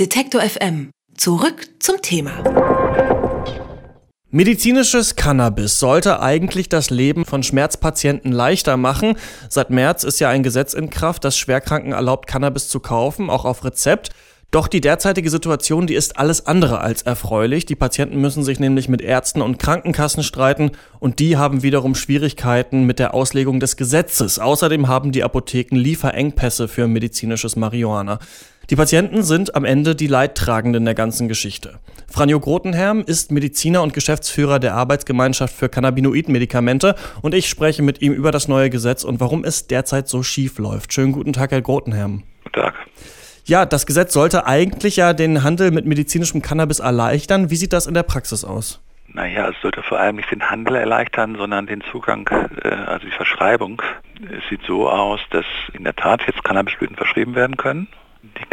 Detektor FM. Zurück zum Thema. Medizinisches Cannabis sollte eigentlich das Leben von Schmerzpatienten leichter machen. Seit März ist ja ein Gesetz in Kraft, das Schwerkranken erlaubt, Cannabis zu kaufen, auch auf Rezept. Doch die derzeitige Situation, die ist alles andere als erfreulich. Die Patienten müssen sich nämlich mit Ärzten und Krankenkassen streiten und die haben wiederum Schwierigkeiten mit der Auslegung des Gesetzes. Außerdem haben die Apotheken Lieferengpässe für medizinisches Marihuana. Die Patienten sind am Ende die Leidtragenden der ganzen Geschichte. Franjo Grotenherm ist Mediziner und Geschäftsführer der Arbeitsgemeinschaft für Cannabinoid-Medikamente und ich spreche mit ihm über das neue Gesetz und warum es derzeit so schief läuft. Schönen guten Tag, Herr Grotenherm. Guten Tag. Ja, das Gesetz sollte eigentlich ja den Handel mit medizinischem Cannabis erleichtern. Wie sieht das in der Praxis aus? Naja, es sollte vor allem nicht den Handel erleichtern, sondern den Zugang, äh, also die Verschreibung. Es sieht so aus, dass in der Tat jetzt Cannabisblüten verschrieben werden können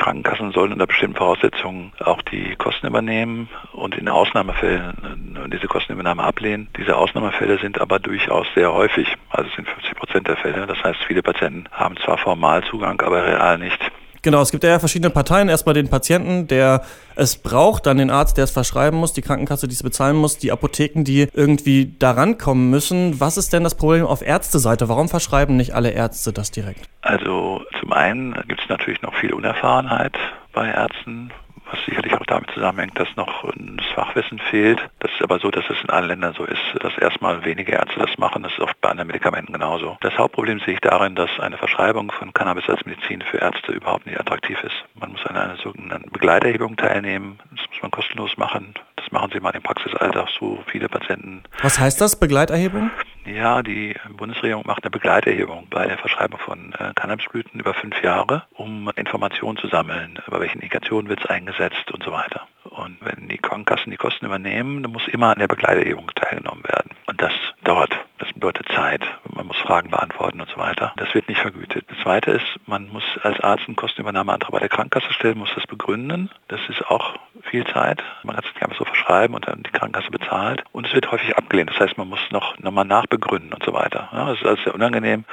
Krankenkassen sollen unter bestimmten Voraussetzungen auch die Kosten übernehmen und in Ausnahmefällen äh, diese Kostenübernahme ablehnen. Diese Ausnahmefälle sind aber durchaus sehr häufig, also es sind 50 Prozent der Fälle. Das heißt, viele Patienten haben zwar formal Zugang, aber real nicht. Genau, es gibt ja verschiedene Parteien. Erstmal den Patienten, der es braucht, dann den Arzt, der es verschreiben muss, die Krankenkasse, die es bezahlen muss, die Apotheken, die irgendwie daran kommen müssen. Was ist denn das Problem auf Ärzteseite? Warum verschreiben nicht alle Ärzte das direkt? Also einen gibt es natürlich noch viel Unerfahrenheit bei Ärzten, was sicherlich auch damit zusammenhängt, dass noch das Fachwissen fehlt. Das ist aber so, dass es in allen Ländern so ist, dass erstmal wenige Ärzte das machen. Das ist oft bei anderen Medikamenten genauso. Das Hauptproblem sehe ich darin, dass eine Verschreibung von Cannabis als Medizin für Ärzte überhaupt nicht attraktiv ist. Man muss an einer sogenannten Begleiterhebung teilnehmen. Das muss man kostenlos machen. Das machen sie mal im Praxisalltag so viele Patienten. Was heißt das, Begleiterhebung? Ja, die Bundesregierung macht eine Begleiterhebung bei der Verschreibung von äh, Cannabisblüten über fünf Jahre, um Informationen zu sammeln, über welche Indikationen wird es eingesetzt und so weiter. Und wenn die Krankenkassen die Kosten übernehmen, dann muss immer an der Begleiterhebung teilgenommen werden. Und das dauert. Das bedeutet Zeit. Man muss Fragen beantworten und so weiter. Das wird nicht vergütet. Das Zweite ist, man muss als Arzt einen Kostenübernahmeantrag bei der Krankenkasse stellen, muss das begründen. Das ist auch viel Zeit. Man kann es nicht einfach so verschreiben und dann die Krankenkasse bezahlt. Und es wird häufig abgelehnt. Das heißt, man muss noch nochmal nachbegründen und so weiter. Ja, das ist alles sehr unangenehm.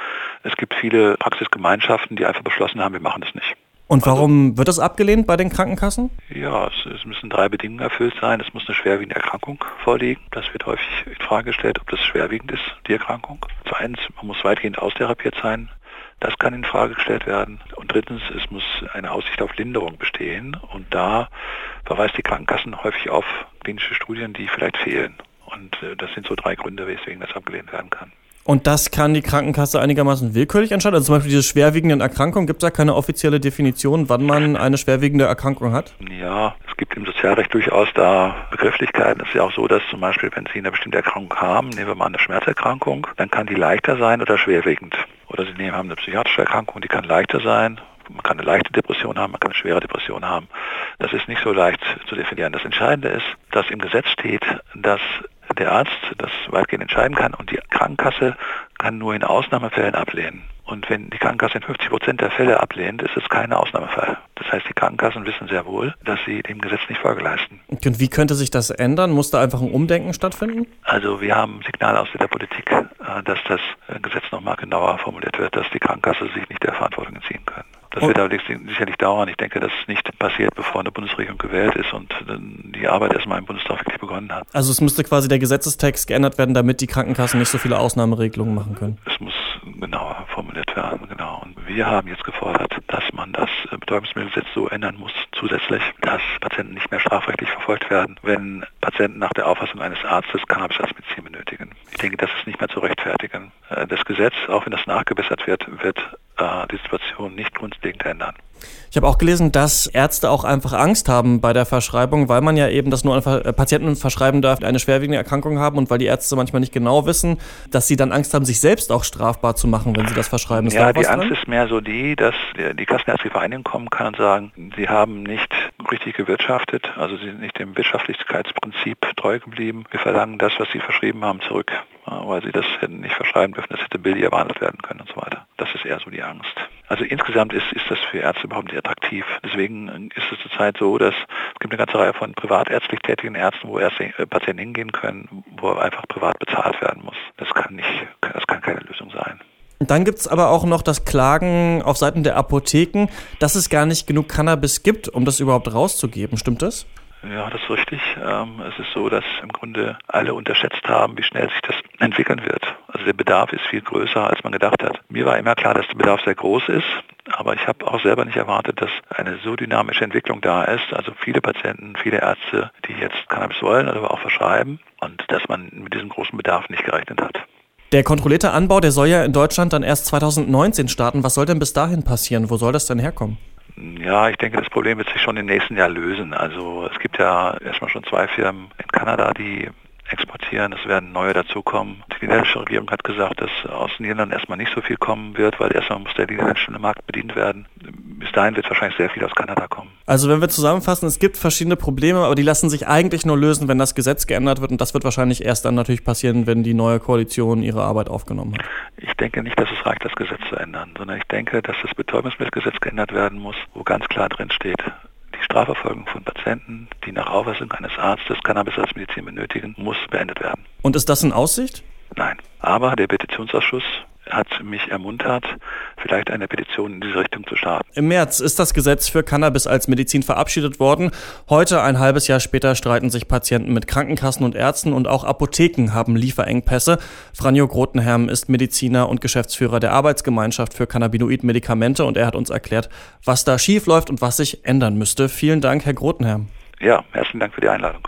Es gibt viele Praxisgemeinschaften, die einfach beschlossen haben, wir machen das nicht. Und also warum wird das abgelehnt bei den Krankenkassen? Ja, es, es, müssen drei Bedingungen erfüllt sein. Es muss eine schwerwiegende Erkrankung vorliegen. Das wird häufig in Frage gestellt, ob das schwerwiegend ist, die Erkrankung. Zweitens, man muss weitgehend austherapiert sein. Das kann in Frage gestellt werden. Und drittens, es muss eine Aussicht auf Linderung bestehen. Und da verweist die Krankenkassen häufig auf klinische Studien, die vielleicht fehlen. Und äh, das sind so drei Gründe, weswegen das abgelehnt werden kann. Und das kann die Krankenkasse einigermaßen willkürlich entscheiden? Also zum Beispiel diese schwerwiegenden Erkrankungen, gibt es da keine offizielle Definition, wann man eine schwerwiegende Erkrankung hat? Ja, es gibt im Sozialrecht durchaus da Begrifflichkeiten. Es ist ja auch so, dass zum Beispiel, wenn Sie eine bestimmte Erkrankung haben, nehmen wir mal eine Schmerzerkrankung, dann kann die leichter sein oder schwerwiegend. Oder Sie nehmen, haben eine psychiatrische Erkrankung, die kann leichter sein man kann eine leichte Depression haben, man kann eine schwere Depression haben. Das ist nicht so leicht zu definieren. Das Entscheidende ist, dass im Gesetz steht, dass der Arzt das weitgehend entscheiden kann und die Krankenkasse kann nur in Ausnahmefällen ablehnen. Und wenn die Krankenkasse in 50 Prozent der Fälle ablehnt, ist es kein Ausnahmefall. Das heißt, die Krankenkassen wissen sehr wohl, dass sie dem Gesetz nicht Folge leisten. Und wie könnte sich das ändern? Muss da einfach ein Umdenken stattfinden? Also wir haben Signale aus der Politik, äh, dass das Gesetz nochmal genauer formuliert wird, dass die Krankenkasse sich nicht der Verantwortung entziehen können. Das wird allerdings sicherlich dauern. Ich denke, dass es nicht passiert, bevor eine Bundesregierung gewählt ist und die Arbeit erstmal im Bundestag wirklich begonnen hat. Also es müsste quasi der Gesetzestext geändert werden, damit die Krankenkassen nicht so viele Ausnahmeregelungen machen können. Es muss genauer formuliert werden, genau. Und wir haben jetzt gefordert, dass man das Betäubungsmittelgesetz so ändern muss, zusätzlich, dass Patienten nicht mehr strafrechtlich verfolgt werden, wenn Patienten nach der Auffassung eines Arztes Cannabis als Medizin benötigen. Ich denke, das ist nicht mehr zu rechtfertigen. Äh, das Gesetz, auch wenn das nachgebessert wird, wird äh, die Situation nicht grundlegend ändern. Ich habe auch gelesen, dass Ärzte auch einfach Angst haben bei der Verschreibung, weil man ja eben das nur an äh, Patienten verschreiben darf, die eine schwerwiegende Erkrankung haben und weil die Ärzte manchmal nicht genau wissen, dass sie dann Angst haben, sich selbst auch strafbar zu machen, wenn sie das verschreiben. Ist ja, die Angst dran? ist mehr so die, dass die Kassenärztliche Vereinigung kommen kann und sagen, sie haben nicht richtig gewirtschaftet, also sie sind nicht dem Wirtschaftlichkeitsprinzip treu geblieben. Wir verlangen das, was sie verschrieben haben, zurück, weil sie das hätten nicht verschreiben dürfen, das hätte billiger behandelt werden können und so weiter. Das ist eher so die Angst. Also insgesamt ist, ist das für Ärzte überhaupt nicht attraktiv. Deswegen ist es zurzeit so, dass es gibt eine ganze Reihe von privatärztlich tätigen Ärzten, wo Ärzte, äh, Patienten hingehen können, wo einfach privat bezahlt werden muss. Das kann nicht, das kann keine Lösung sein. Dann gibt es aber auch noch das Klagen auf Seiten der Apotheken, dass es gar nicht genug Cannabis gibt, um das überhaupt rauszugeben. Stimmt das? Ja, das ist richtig. Ähm, es ist so, dass im Grunde alle unterschätzt haben, wie schnell sich das entwickeln wird. Also der Bedarf ist viel größer, als man gedacht hat. Mir war immer klar, dass der Bedarf sehr groß ist, aber ich habe auch selber nicht erwartet, dass eine so dynamische Entwicklung da ist. Also viele Patienten, viele Ärzte, die jetzt Cannabis wollen, aber auch verschreiben und dass man mit diesem großen Bedarf nicht gerechnet hat. Der kontrollierte Anbau, der soll ja in Deutschland dann erst 2019 starten. Was soll denn bis dahin passieren? Wo soll das denn herkommen? Ja, ich denke, das Problem wird sich schon im nächsten Jahr lösen. Also es gibt ja erstmal schon zwei Firmen in Kanada, die exportieren. Es werden neue dazukommen. Die niederländische Regierung hat gesagt, dass aus Niederlanden erstmal nicht so viel kommen wird, weil erstmal muss der niederländische Markt bedient werden. Bis dahin wird wahrscheinlich sehr viel aus Kanada kommen. Also wenn wir zusammenfassen, es gibt verschiedene Probleme, aber die lassen sich eigentlich nur lösen, wenn das Gesetz geändert wird. Und das wird wahrscheinlich erst dann natürlich passieren, wenn die neue Koalition ihre Arbeit aufgenommen hat. Ich denke nicht, dass es reicht, das Gesetz zu ändern, sondern ich denke, dass das Betäubungsmittelgesetz geändert werden muss, wo ganz klar drin steht, die Strafverfolgung von Patienten, die nach Auffassung eines Arztes Cannabis als Medizin benötigen, muss beendet werden. Und ist das in Aussicht? Nein. Aber der Petitionsausschuss hat mich ermuntert, vielleicht eine Petition in diese Richtung zu starten. Im März ist das Gesetz für Cannabis als Medizin verabschiedet worden. Heute, ein halbes Jahr später, streiten sich Patienten mit Krankenkassen und Ärzten und auch Apotheken haben Lieferengpässe. Franjo Grotenherm ist Mediziner und Geschäftsführer der Arbeitsgemeinschaft für Cannabinoid-Medikamente und er hat uns erklärt, was da schief läuft und was sich ändern müsste. Vielen Dank, Herr Grotenherm. Ja, herzlichen Dank für die Einladung.